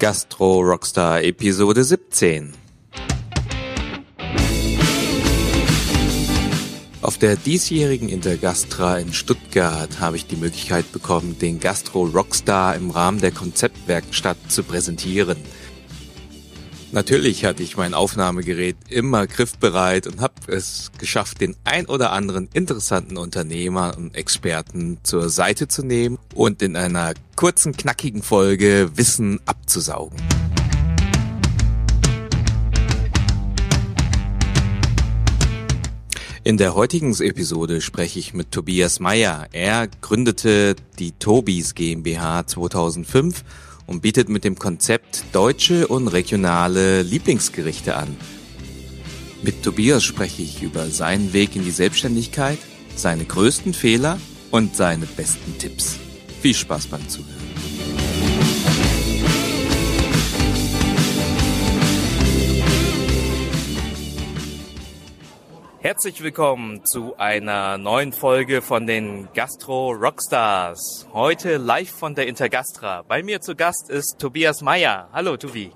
Gastro Rockstar Episode 17. Auf der diesjährigen Intergastra in Stuttgart habe ich die Möglichkeit bekommen, den Gastro Rockstar im Rahmen der Konzeptwerkstatt zu präsentieren. Natürlich hatte ich mein Aufnahmegerät immer griffbereit und habe es geschafft, den ein oder anderen interessanten Unternehmer und Experten zur Seite zu nehmen und in einer kurzen, knackigen Folge Wissen abzusaugen. In der heutigen Episode spreche ich mit Tobias Meyer. Er gründete die Tobis GmbH 2005 und bietet mit dem Konzept deutsche und regionale Lieblingsgerichte an. Mit Tobias spreche ich über seinen Weg in die Selbstständigkeit, seine größten Fehler und seine besten Tipps. Viel Spaß beim Zuhören. Herzlich willkommen zu einer neuen Folge von den Gastro Rockstars. Heute live von der Intergastra. Bei mir zu Gast ist Tobias Meyer. Hallo Tobi.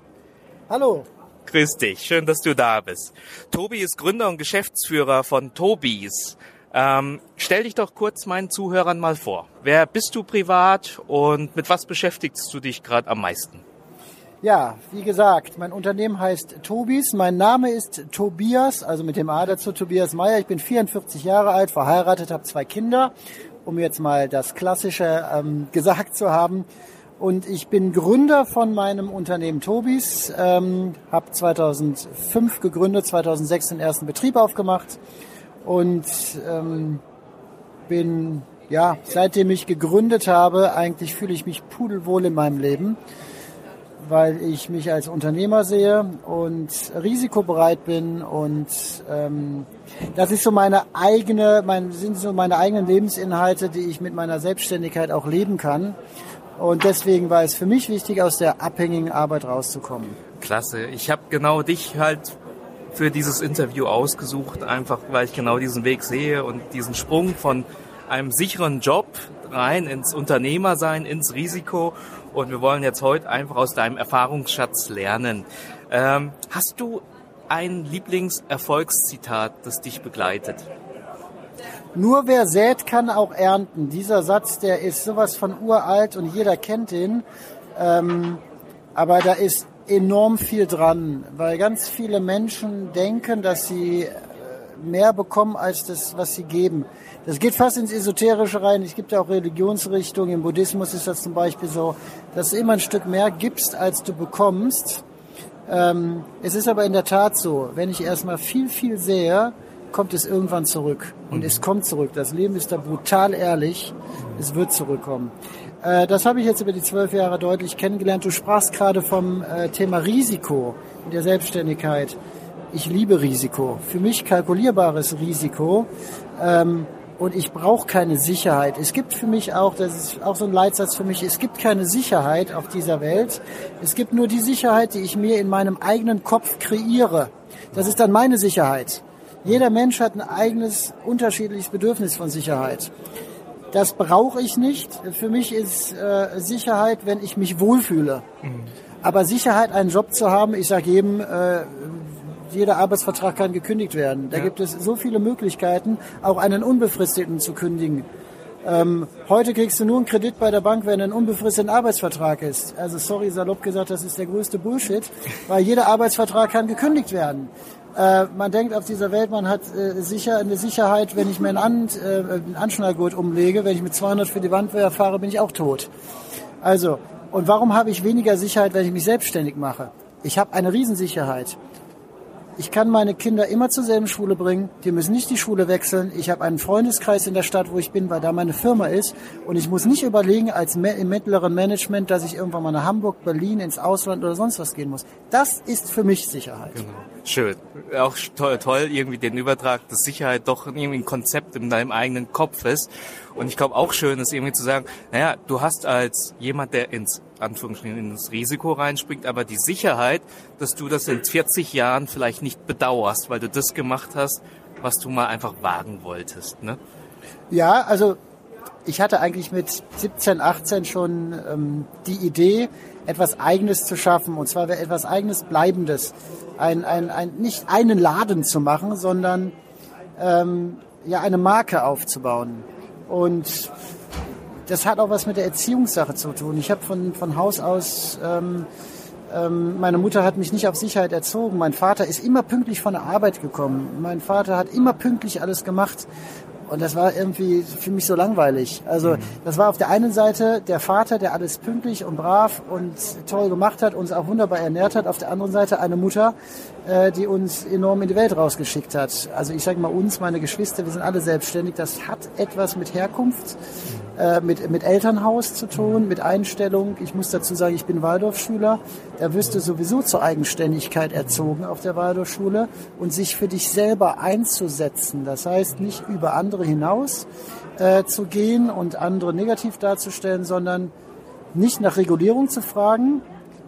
Hallo. Grüß dich, schön, dass du da bist. Tobi ist Gründer und Geschäftsführer von Tobis. Ähm, stell dich doch kurz meinen Zuhörern mal vor. Wer bist du privat und mit was beschäftigst du dich gerade am meisten? Ja, wie gesagt, mein Unternehmen heißt Tobis. Mein Name ist Tobias, also mit dem A dazu Tobias Meyer. Ich bin 44 Jahre alt, verheiratet, habe zwei Kinder, um jetzt mal das Klassische ähm, gesagt zu haben. Und ich bin Gründer von meinem Unternehmen Tobis, ähm, habe 2005 gegründet, 2006 den ersten Betrieb aufgemacht und ähm, bin, ja, seitdem ich gegründet habe, eigentlich fühle ich mich pudelwohl in meinem Leben weil ich mich als Unternehmer sehe und risikobereit bin und ähm, das ist so meine eigene, mein, sind so meine eigenen Lebensinhalte, die ich mit meiner Selbstständigkeit auch leben kann. Und deswegen war es für mich wichtig, aus der abhängigen Arbeit rauszukommen. Klasse. Ich habe genau dich halt für dieses Interview ausgesucht, einfach weil ich genau diesen Weg sehe und diesen Sprung von einem sicheren Job rein ins Unternehmersein, ins Risiko und wir wollen jetzt heute einfach aus deinem Erfahrungsschatz lernen. Ähm, hast du ein Lieblingserfolgszitat, das dich begleitet? Nur wer sät, kann auch ernten. Dieser Satz, der ist sowas von uralt und jeder kennt ihn. Ähm, aber da ist enorm viel dran, weil ganz viele Menschen denken, dass sie mehr bekommen als das, was sie geben. Das geht fast ins Esoterische rein. Es gibt ja auch Religionsrichtungen. Im Buddhismus ist das zum Beispiel so, dass du immer ein Stück mehr gibst, als du bekommst. Ähm, es ist aber in der Tat so, wenn ich erstmal viel, viel sehe, kommt es irgendwann zurück. Und es kommt zurück. Das Leben ist da brutal ehrlich. Es wird zurückkommen. Äh, das habe ich jetzt über die zwölf Jahre deutlich kennengelernt. Du sprachst gerade vom äh, Thema Risiko in der Selbstständigkeit ich liebe Risiko. Für mich kalkulierbares Risiko. Ähm, und ich brauche keine Sicherheit. Es gibt für mich auch, das ist auch so ein Leitsatz für mich, es gibt keine Sicherheit auf dieser Welt. Es gibt nur die Sicherheit, die ich mir in meinem eigenen Kopf kreiere. Das ist dann meine Sicherheit. Jeder Mensch hat ein eigenes, unterschiedliches Bedürfnis von Sicherheit. Das brauche ich nicht. Für mich ist äh, Sicherheit, wenn ich mich wohlfühle. Mhm. Aber Sicherheit, einen Job zu haben, ich sage jedem, äh, jeder Arbeitsvertrag kann gekündigt werden. Da ja. gibt es so viele Möglichkeiten, auch einen unbefristeten zu kündigen. Ähm, heute kriegst du nur einen Kredit bei der Bank, wenn ein unbefristeter Arbeitsvertrag ist. Also sorry, salopp gesagt, das ist der größte Bullshit, weil jeder Arbeitsvertrag kann gekündigt werden. Äh, man denkt auf dieser Welt, man hat äh, sicher eine Sicherheit, wenn ich mir einen, An äh, einen Anschnallgurt umlege, wenn ich mit 200 für die Wand fahre, bin ich auch tot. Also, und warum habe ich weniger Sicherheit, wenn ich mich selbstständig mache? Ich habe eine Riesensicherheit. Ich kann meine Kinder immer zur selben Schule bringen. Die müssen nicht die Schule wechseln. Ich habe einen Freundeskreis in der Stadt, wo ich bin, weil da meine Firma ist. Und ich muss nicht überlegen als im mittleren Management, dass ich irgendwann mal nach Hamburg, Berlin, ins Ausland oder sonst was gehen muss. Das ist für mich Sicherheit. Genau. Schön. Auch toll, toll, irgendwie den Übertrag, dass Sicherheit doch irgendwie ein Konzept in deinem eigenen Kopf ist. Und ich glaube auch schön ist irgendwie zu sagen, naja, du hast als jemand, der ins Anführungsstrichen ins Risiko reinspringt, aber die Sicherheit, dass du das in 40 Jahren vielleicht nicht bedauerst, weil du das gemacht hast, was du mal einfach wagen wolltest. Ne? Ja, also ich hatte eigentlich mit 17, 18 schon ähm, die Idee, etwas Eigenes zu schaffen, und zwar etwas Eigenes, Bleibendes. Ein, ein, ein, nicht einen Laden zu machen, sondern ähm, ja eine Marke aufzubauen. Und das hat auch was mit der Erziehungssache zu tun. Ich habe von, von Haus aus, ähm, ähm, meine Mutter hat mich nicht auf Sicherheit erzogen. Mein Vater ist immer pünktlich von der Arbeit gekommen. Mein Vater hat immer pünktlich alles gemacht. Und das war irgendwie für mich so langweilig. Also mhm. das war auf der einen Seite der Vater, der alles pünktlich und brav und toll gemacht hat, uns auch wunderbar ernährt hat. Auf der anderen Seite eine Mutter, äh, die uns enorm in die Welt rausgeschickt hat. Also ich sage mal uns, meine Geschwister, wir sind alle selbstständig. Das hat etwas mit Herkunft äh, mit, mit Elternhaus zu tun, mit Einstellung. Ich muss dazu sagen, ich bin Waldorfschüler. Da wirst du sowieso zur Eigenständigkeit erzogen auf der Waldorfschule und sich für dich selber einzusetzen. Das heißt, nicht über andere hinaus äh, zu gehen und andere negativ darzustellen, sondern nicht nach Regulierung zu fragen,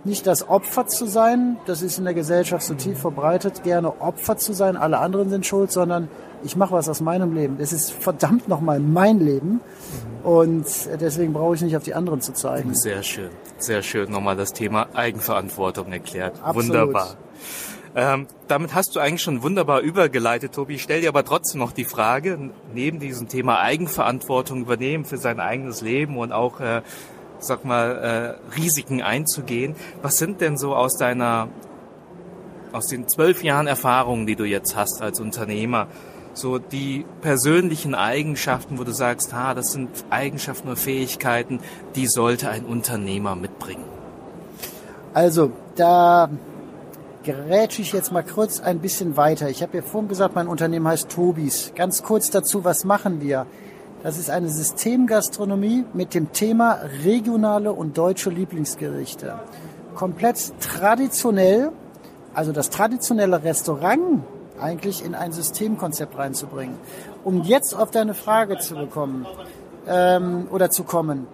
nicht das Opfer zu sein, das ist in der Gesellschaft so tief verbreitet, gerne Opfer zu sein, alle anderen sind schuld, sondern ich mache was aus meinem Leben. Das ist verdammt nochmal mein Leben. Und deswegen brauche ich nicht auf die anderen zu zeigen. Sehr schön, sehr schön nochmal das Thema Eigenverantwortung erklärt. Absolut. Wunderbar. Ähm, damit hast du eigentlich schon wunderbar übergeleitet, Tobi. Ich stelle dir aber trotzdem noch die Frage, neben diesem Thema Eigenverantwortung übernehmen für sein eigenes Leben und auch, äh, sag mal, äh, Risiken einzugehen. Was sind denn so aus deiner, aus den zwölf Jahren Erfahrungen, die du jetzt hast als Unternehmer, so die persönlichen Eigenschaften, wo du sagst, ha, das sind Eigenschaften oder Fähigkeiten, die sollte ein Unternehmer mitbringen? Also, da gerätsche ich jetzt mal kurz ein bisschen weiter. Ich habe ja vorhin gesagt, mein Unternehmen heißt Tobis. Ganz kurz dazu, was machen wir? Das ist eine Systemgastronomie mit dem Thema regionale und deutsche Lieblingsgerichte. Komplett traditionell, also das traditionelle Restaurant eigentlich in ein Systemkonzept reinzubringen. Um jetzt auf deine Frage zu bekommen ähm, oder zu kommen.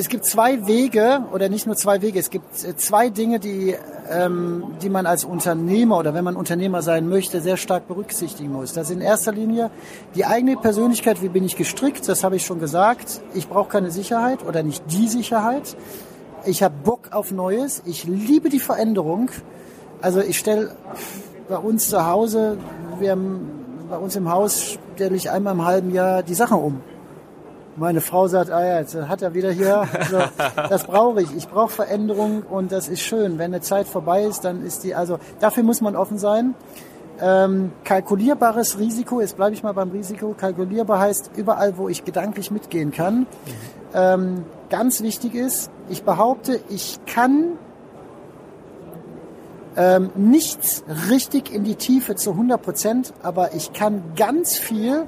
Es gibt zwei Wege oder nicht nur zwei Wege, es gibt äh, zwei Dinge, die, ähm, die man als Unternehmer oder wenn man Unternehmer sein möchte, sehr stark berücksichtigen muss. Das ist in erster Linie die eigene Persönlichkeit, wie bin ich gestrickt, das habe ich schon gesagt. Ich brauche keine Sicherheit oder nicht die Sicherheit. Ich habe Bock auf Neues, ich liebe die Veränderung. Also ich stelle bei uns zu Hause, wir haben, bei uns im Haus stelle ich einmal im halben Jahr die Sachen um. Meine Frau sagt, ah ja, jetzt hat er wieder hier. Also, das brauche ich. Ich brauche Veränderung und das ist schön. Wenn eine Zeit vorbei ist, dann ist die, also dafür muss man offen sein. Ähm, kalkulierbares Risiko, jetzt bleibe ich mal beim Risiko. Kalkulierbar heißt überall, wo ich gedanklich mitgehen kann. Mhm. Ähm, ganz wichtig ist, ich behaupte, ich kann ähm, nichts richtig in die Tiefe zu 100 Prozent, aber ich kann ganz viel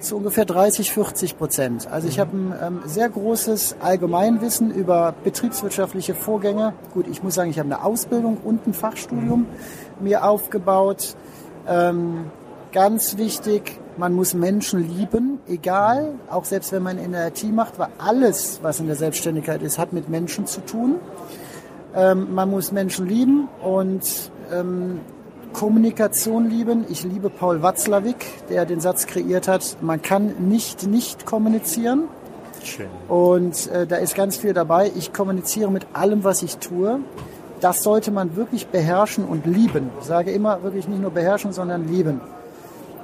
zu ungefähr 30, 40 Prozent. Also ich habe ein ähm, sehr großes Allgemeinwissen über betriebswirtschaftliche Vorgänge. Gut, ich muss sagen, ich habe eine Ausbildung und ein Fachstudium mir aufgebaut. Ähm, ganz wichtig, man muss Menschen lieben, egal, auch selbst wenn man in der IT macht, weil alles, was in der Selbstständigkeit ist, hat mit Menschen zu tun. Ähm, man muss Menschen lieben und ähm, Kommunikation lieben. Ich liebe Paul Watzlawick, der den Satz kreiert hat, man kann nicht nicht kommunizieren. Schön. Und äh, da ist ganz viel dabei. Ich kommuniziere mit allem, was ich tue. Das sollte man wirklich beherrschen und lieben. Ich sage immer wirklich nicht nur beherrschen, sondern lieben.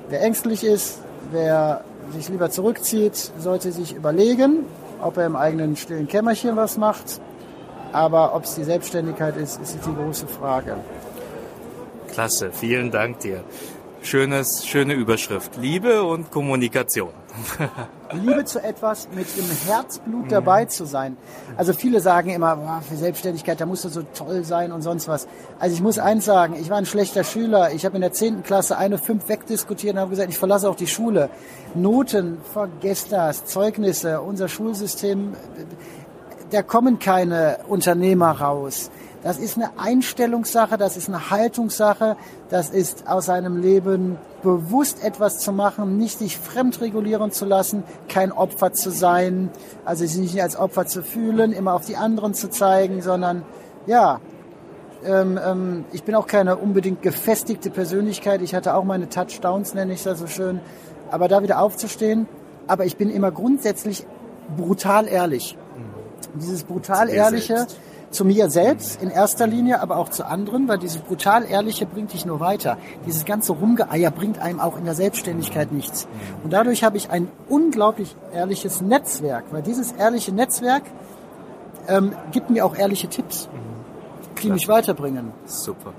Wer ängstlich ist, wer sich lieber zurückzieht, sollte sich überlegen, ob er im eigenen stillen Kämmerchen was macht aber ob es die Selbstständigkeit ist, ist die große Frage. Klasse, vielen Dank dir. Schönes, schöne Überschrift. Liebe und Kommunikation. Liebe zu etwas mit dem Herzblut dabei zu sein. Also viele sagen immer, boah, für Selbstständigkeit, da musst du so toll sein und sonst was. Also ich muss eins sagen, ich war ein schlechter Schüler. Ich habe in der zehnten Klasse eine fünf wegdiskutiert und habe gesagt, ich verlasse auch die Schule. Noten, vergesst das, Zeugnisse, unser Schulsystem da kommen keine Unternehmer raus. Das ist eine Einstellungssache, das ist eine Haltungssache, das ist aus seinem Leben bewusst etwas zu machen, nicht sich fremdregulieren zu lassen, kein Opfer zu sein, also sich nicht als Opfer zu fühlen, immer auf die anderen zu zeigen, sondern ja, ähm, ähm, ich bin auch keine unbedingt gefestigte Persönlichkeit. Ich hatte auch meine Touchdowns, nenne ich das so schön. Aber da wieder aufzustehen, aber ich bin immer grundsätzlich brutal ehrlich. Und dieses brutal ehrliche selbst. Zu mir selbst in erster Linie, aber auch zu anderen, weil dieses brutal ehrliche bringt dich nur weiter. Dieses ganze Rumgeeier bringt einem auch in der Selbstständigkeit nichts. Und dadurch habe ich ein unglaublich ehrliches Netzwerk, weil dieses ehrliche Netzwerk ähm, gibt mir auch ehrliche Tipps, die mich weiterbringen. Super.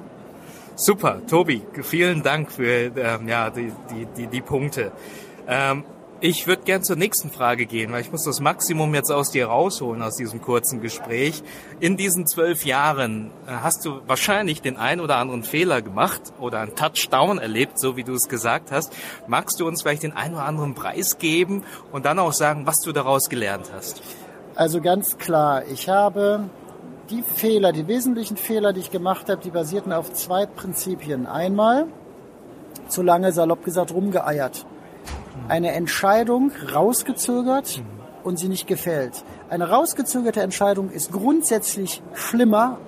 Super, Tobi, vielen Dank für ähm, ja, die, die, die, die Punkte. Ähm, ich würde gern zur nächsten Frage gehen, weil ich muss das Maximum jetzt aus dir rausholen aus diesem kurzen Gespräch. In diesen zwölf Jahren äh, hast du wahrscheinlich den ein oder anderen Fehler gemacht oder einen Touchdown erlebt, so wie du es gesagt hast. Magst du uns vielleicht den ein oder anderen Preis geben und dann auch sagen, was du daraus gelernt hast? Also ganz klar, ich habe die Fehler, die wesentlichen Fehler, die ich gemacht habe, die basierten auf zwei Prinzipien. Einmal, zu lange salopp gesagt, rumgeeiert. Eine Entscheidung rausgezögert und sie nicht gefällt. Eine rausgezögerte Entscheidung ist grundsätzlich schlimmer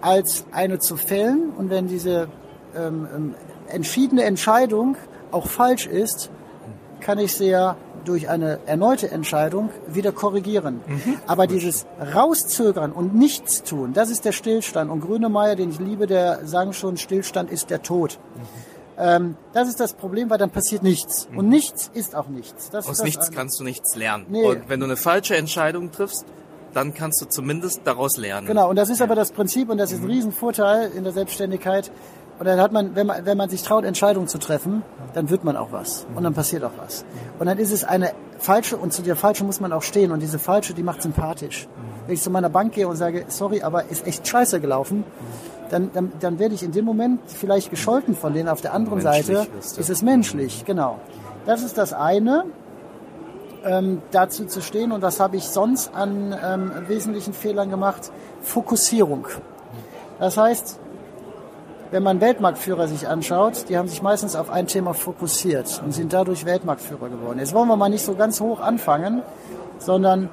als eine zu fällen. Und wenn diese ähm, ähm entschiedene Entscheidung auch falsch ist, kann ich sehr durch eine erneute Entscheidung wieder korrigieren. Mhm. Aber dieses Rauszögern und nichts tun, das ist der Stillstand. Und Grünemeyer, den ich liebe, der sagen schon, Stillstand ist der Tod. Mhm. Ähm, das ist das Problem, weil dann passiert nichts. Mhm. Und nichts ist auch nichts. Das Aus nichts kannst du nichts lernen. Nee. Und wenn du eine falsche Entscheidung triffst, dann kannst du zumindest daraus lernen. Genau, und das ist aber das Prinzip und das ist ein mhm. Riesenvorteil in der Selbstständigkeit. Und dann hat man, wenn man, wenn man sich traut, Entscheidungen zu treffen, dann wird man auch was. Und dann passiert auch was. Und dann ist es eine falsche, und zu der falschen muss man auch stehen. Und diese falsche, die macht sympathisch. Wenn ich zu meiner Bank gehe und sage, sorry, aber ist echt scheiße gelaufen, dann, dann, dann werde ich in dem Moment vielleicht gescholten von denen. Auf der anderen Seite ist es menschlich, genau. Das ist das eine, ähm, dazu zu stehen. Und was habe ich sonst an ähm, wesentlichen Fehlern gemacht? Fokussierung. Das heißt, wenn man Weltmarktführer sich anschaut, die haben sich meistens auf ein Thema fokussiert und sind dadurch Weltmarktführer geworden. Jetzt wollen wir mal nicht so ganz hoch anfangen, sondern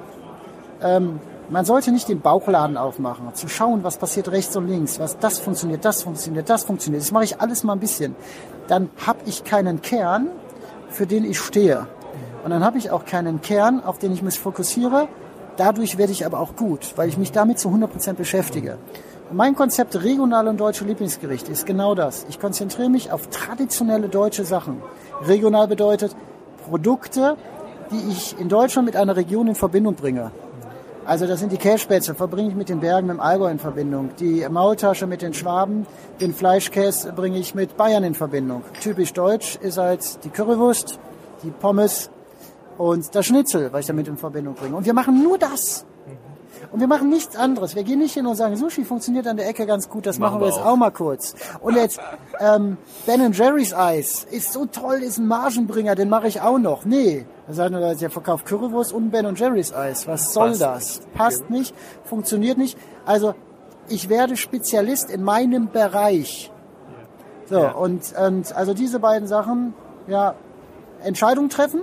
ähm, man sollte nicht den Bauchladen aufmachen, zu schauen, was passiert rechts und links, was das funktioniert, das funktioniert, das funktioniert. Das mache ich alles mal ein bisschen. Dann habe ich keinen Kern, für den ich stehe. Und dann habe ich auch keinen Kern, auf den ich mich fokussiere. Dadurch werde ich aber auch gut, weil ich mich damit zu 100% beschäftige. Mein Konzept regionale und deutsche Lieblingsgerichte ist genau das. Ich konzentriere mich auf traditionelle deutsche Sachen. Regional bedeutet Produkte, die ich in Deutschland mit einer Region in Verbindung bringe. Also das sind die Kässpätzle, verbringe ich mit den Bergen im Allgäu in Verbindung. Die Maultasche mit den Schwaben, den Fleischkäse bringe ich mit Bayern in Verbindung. Typisch deutsch ist halt die Currywurst, die Pommes und das Schnitzel, was ich damit in Verbindung bringe. Und wir machen nur das. Und wir machen nichts anderes. Wir gehen nicht hin und sagen, Sushi funktioniert an der Ecke ganz gut, das machen, machen wir jetzt auch. auch mal kurz. Und jetzt ähm, Ben Jerry's Eis ist so toll, ist ein Margenbringer, den mache ich auch noch. Nee, da sagen wir, der verkauft Currywurst und Ben Jerry's Eis. Was soll Passt das? Nicht. Passt nicht, funktioniert nicht. Also ich werde Spezialist in meinem Bereich. So, ja. und, und also diese beiden Sachen, ja, Entscheidungen treffen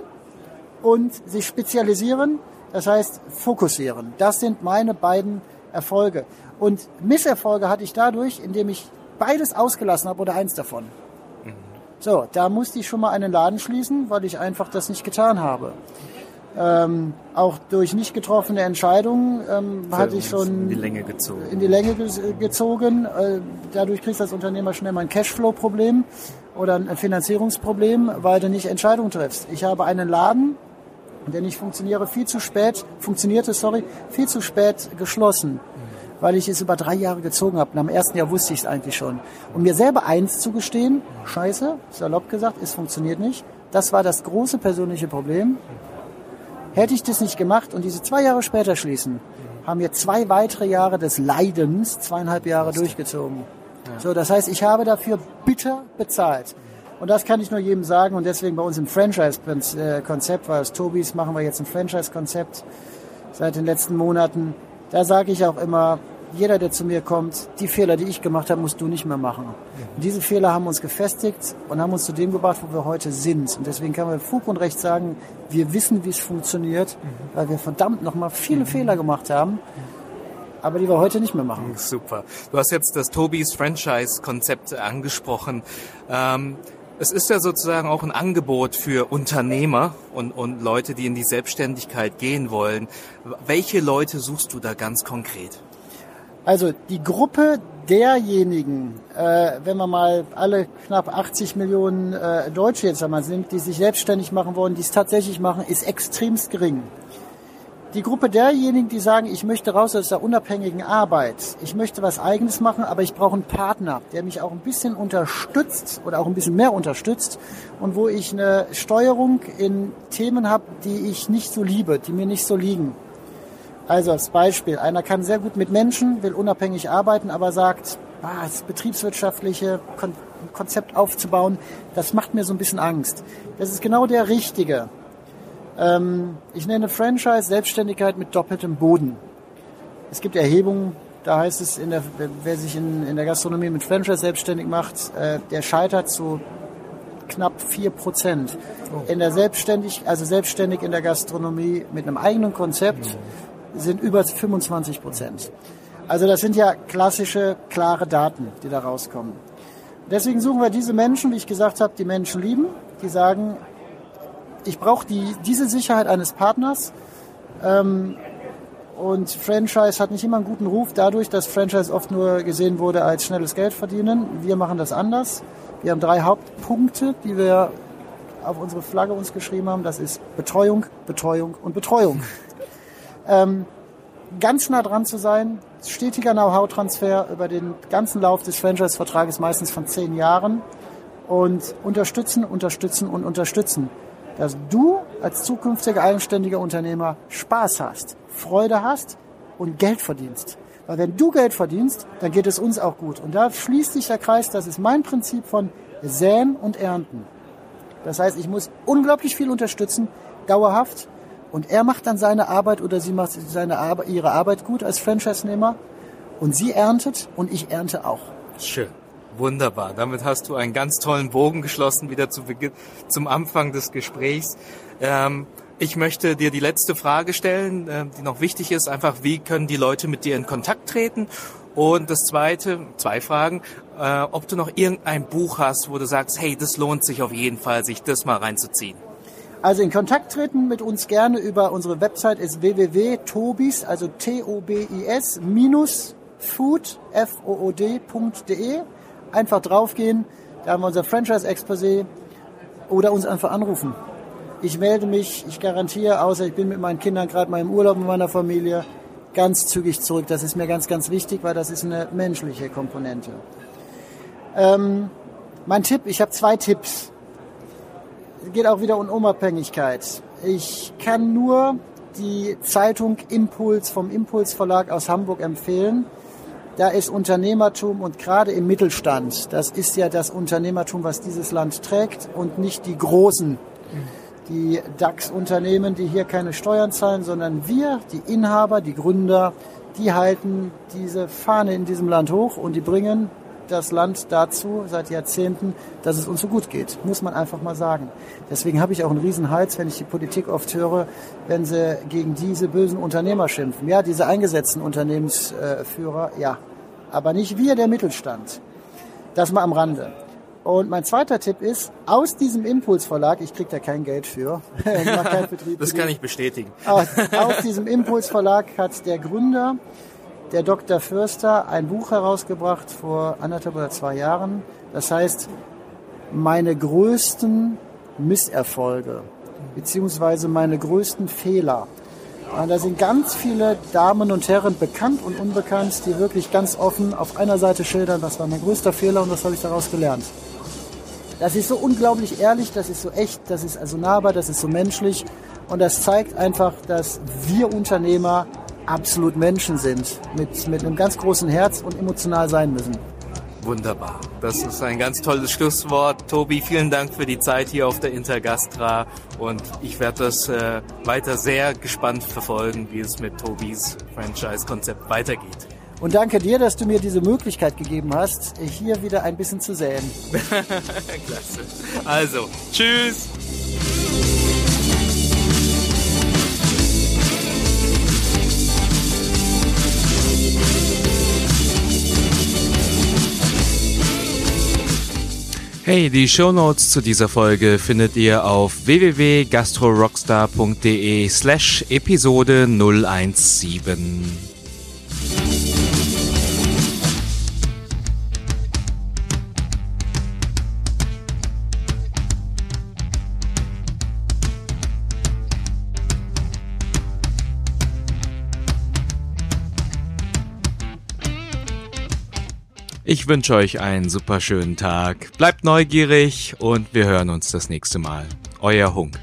und sich spezialisieren das heißt, fokussieren. Das sind meine beiden Erfolge. Und Misserfolge hatte ich dadurch, indem ich beides ausgelassen habe oder eins davon. Mhm. So, da musste ich schon mal einen Laden schließen, weil ich einfach das nicht getan habe. Ähm, auch durch nicht getroffene Entscheidungen ähm, hatte ich schon in die Länge gezogen. In die Länge gezogen. Äh, dadurch kriegst du als Unternehmer schnell mal ein Cashflow-Problem oder ein Finanzierungsproblem, weil du nicht Entscheidungen triffst. Ich habe einen Laden, denn ich funktioniere viel zu spät, funktionierte, sorry, viel zu spät geschlossen, weil ich es über drei Jahre gezogen habe. Und am ersten Jahr wusste ich es eigentlich schon. Um mir selber eins zu gestehen, scheiße, salopp gesagt, es funktioniert nicht. Das war das große persönliche Problem. Hätte ich das nicht gemacht und diese zwei Jahre später schließen, haben wir zwei weitere Jahre des Leidens, zweieinhalb Jahre durchgezogen. So, das heißt, ich habe dafür bitter bezahlt. Und das kann ich nur jedem sagen und deswegen bei uns im Franchise-Konzept, weil aus Tobis machen wir jetzt ein Franchise-Konzept seit den letzten Monaten. Da sage ich auch immer, jeder, der zu mir kommt, die Fehler, die ich gemacht habe, musst du nicht mehr machen. Und diese Fehler haben uns gefestigt und haben uns zu dem gebracht, wo wir heute sind. Und deswegen kann man Fug und Recht sagen, wir wissen, wie es funktioniert, weil wir verdammt nochmal viele mhm. Fehler gemacht haben aber die wir heute nicht mehr machen. Super. Du hast jetzt das Tobis Franchise-Konzept angesprochen. Ähm, Es ist ja sozusagen auch ein Angebot für Unternehmer und, und Leute, die in die Selbstständigkeit gehen wollen. Welche Leute suchst du da ganz konkret? Also die Gruppe derjenigen, äh, wenn wir mal alle knapp 80 Millionen äh, Deutsche jetzt einmal sind, die sich selbstständig machen wollen, die es tatsächlich machen, ist extremst gering die Gruppe derjenigen, die sagen, ich möchte raus aus der unabhängigen Arbeit, ich möchte was Eigenes machen, aber ich brauche einen Partner, der mich auch ein bisschen unterstützt oder auch ein bisschen mehr unterstützt und wo ich eine Steuerung in Themen habe, die ich nicht so liebe, die mir nicht so liegen. Also als Beispiel, einer kann sehr gut mit Menschen, will unabhängig arbeiten, aber sagt, ah, das betriebswirtschaftliche Konzept aufzubauen, das macht mir so ein bisschen Angst. Das ist genau der Richtige. Ähm, ich nenne Franchise Selbstständigkeit mit doppeltem Boden. Es gibt Erhebungen, da heißt es, der, wer sich in, in, der Gastronomie mit Franchise selbstständig macht, äh, der scheitert zu knapp 4 Prozent. Oh. In der selbstständig, also selbstständig in der Gastronomie mit einem eigenen Konzept sind über 25 Prozent. Also das sind ja klassische, klare Daten, die da rauskommen. Deswegen suchen wir diese Menschen, wie ich gesagt habe, die Menschen lieben, die sagen, ich brauche die, diese Sicherheit eines Partners. Ähm, und Franchise hat nicht immer einen guten Ruf dadurch, dass Franchise oft nur gesehen wurde als schnelles Geld verdienen. Wir machen das anders. Wir haben drei Hauptpunkte, die wir auf unsere Flagge uns geschrieben haben. Das ist Betreuung, Betreuung und Betreuung. ähm, ganz nah dran zu sein, stetiger Know-how-Transfer über den ganzen Lauf des Franchise-Vertrages, meistens von zehn Jahren. Und unterstützen, unterstützen und unterstützen dass du als zukünftiger eigenständiger Unternehmer Spaß hast, Freude hast und Geld verdienst. Weil wenn du Geld verdienst, dann geht es uns auch gut. Und da schließt sich der Kreis, das ist mein Prinzip von Säen und Ernten. Das heißt, ich muss unglaublich viel unterstützen, dauerhaft. Und er macht dann seine Arbeit oder sie macht seine Arbeit, ihre Arbeit gut als Franchise-Nehmer. Und sie erntet und ich ernte auch. Schön. Wunderbar. Damit hast du einen ganz tollen Bogen geschlossen, wieder zu Beginn, zum Anfang des Gesprächs. Ähm, ich möchte dir die letzte Frage stellen, äh, die noch wichtig ist. Einfach, wie können die Leute mit dir in Kontakt treten? Und das zweite, zwei Fragen, äh, ob du noch irgendein Buch hast, wo du sagst, hey, das lohnt sich auf jeden Fall, sich das mal reinzuziehen. Also in Kontakt treten mit uns gerne über unsere Website ist www.tobis, also T-O-B-I-S, minus food, F-O-O-D.de einfach draufgehen, da haben wir unser Franchise-Exposé oder uns einfach anrufen. Ich melde mich, ich garantiere, außer ich bin mit meinen Kindern gerade mal im Urlaub mit meiner Familie, ganz zügig zurück. Das ist mir ganz, ganz wichtig, weil das ist eine menschliche Komponente. Ähm, mein Tipp, ich habe zwei Tipps. Es geht auch wieder um Unabhängigkeit. Ich kann nur die Zeitung Impuls vom Impuls Verlag aus Hamburg empfehlen da ist Unternehmertum und gerade im Mittelstand, das ist ja das Unternehmertum, was dieses Land trägt und nicht die großen, die DAX-Unternehmen, die hier keine Steuern zahlen, sondern wir, die Inhaber, die Gründer, die halten diese Fahne in diesem Land hoch und die bringen das Land dazu seit Jahrzehnten, dass es uns so gut geht. Muss man einfach mal sagen. Deswegen habe ich auch einen Riesenhals, wenn ich die Politik oft höre, wenn sie gegen diese bösen Unternehmer schimpfen. Ja, diese eingesetzten Unternehmensführer, ja. Aber nicht wir, der Mittelstand. Das mal am Rande. Und mein zweiter Tipp ist, aus diesem Impulsverlag, ich kriege da kein Geld für, ich mache keinen Vertrieb. das kann ich bestätigen. Aus, aus diesem Impulsverlag hat der Gründer der Dr. Förster ein Buch herausgebracht vor anderthalb oder zwei Jahren. Das heißt, meine größten Misserfolge beziehungsweise meine größten Fehler. Und da sind ganz viele Damen und Herren, bekannt und unbekannt, die wirklich ganz offen auf einer Seite schildern, das war mein größter Fehler und das habe ich daraus gelernt. Das ist so unglaublich ehrlich, das ist so echt, das ist also nahbar, das ist so menschlich und das zeigt einfach, dass wir Unternehmer absolut Menschen sind, mit, mit einem ganz großen Herz und emotional sein müssen. Wunderbar. Das ist ein ganz tolles Schlusswort. Tobi, vielen Dank für die Zeit hier auf der Intergastra und ich werde das äh, weiter sehr gespannt verfolgen, wie es mit Tobis Franchise-Konzept weitergeht. Und danke dir, dass du mir diese Möglichkeit gegeben hast, hier wieder ein bisschen zu säen. Klasse. Also, tschüss. Hey, die Shownotes zu dieser Folge findet ihr auf www.gastrorockstar.de slash Episode 017. Ich wünsche euch einen super schönen Tag. Bleibt neugierig und wir hören uns das nächste Mal. Euer Hunk.